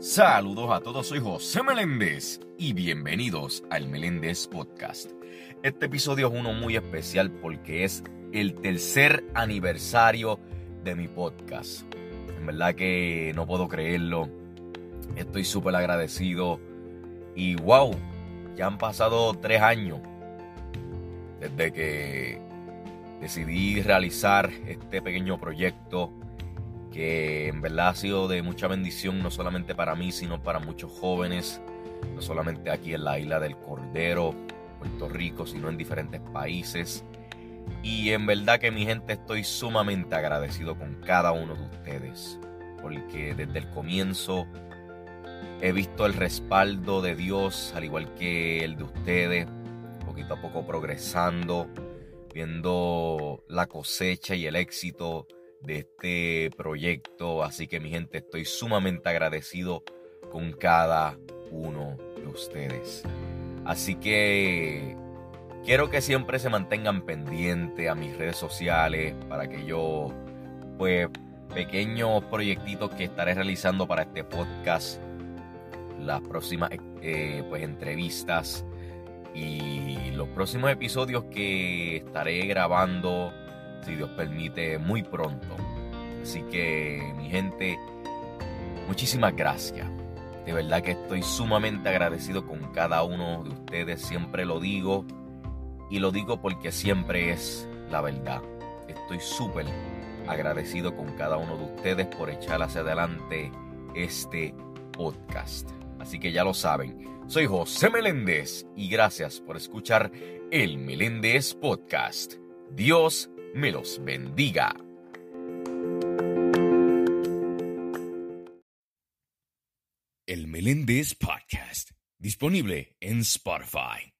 Saludos a todos, soy José Meléndez y bienvenidos al Meléndez Podcast. Este episodio es uno muy especial porque es el tercer aniversario de mi podcast. En verdad que no puedo creerlo. Estoy súper agradecido. Y wow, ya han pasado tres años desde que decidí realizar este pequeño proyecto que en verdad ha sido de mucha bendición no solamente para mí, sino para muchos jóvenes, no solamente aquí en la isla del Cordero, Puerto Rico, sino en diferentes países. Y en verdad que mi gente estoy sumamente agradecido con cada uno de ustedes, porque desde el comienzo he visto el respaldo de Dios, al igual que el de ustedes, poquito a poco progresando, viendo la cosecha y el éxito de este proyecto. Así que mi gente, estoy sumamente agradecido con cada uno de ustedes. Así que quiero que siempre se mantengan pendientes a mis redes sociales para que yo, pues, pequeños proyectitos que estaré realizando para este podcast, las próximas eh, pues, entrevistas y los próximos episodios que estaré grabando si Dios permite, muy pronto. Así que, mi gente, muchísimas gracias. De verdad que estoy sumamente agradecido con cada uno de ustedes. Siempre lo digo. Y lo digo porque siempre es la verdad. Estoy súper agradecido con cada uno de ustedes por echar hacia adelante este podcast. Así que ya lo saben, soy José Meléndez y gracias por escuchar el Meléndez Podcast. Dios me los bendiga. El Meléndez Podcast, disponible en Spotify.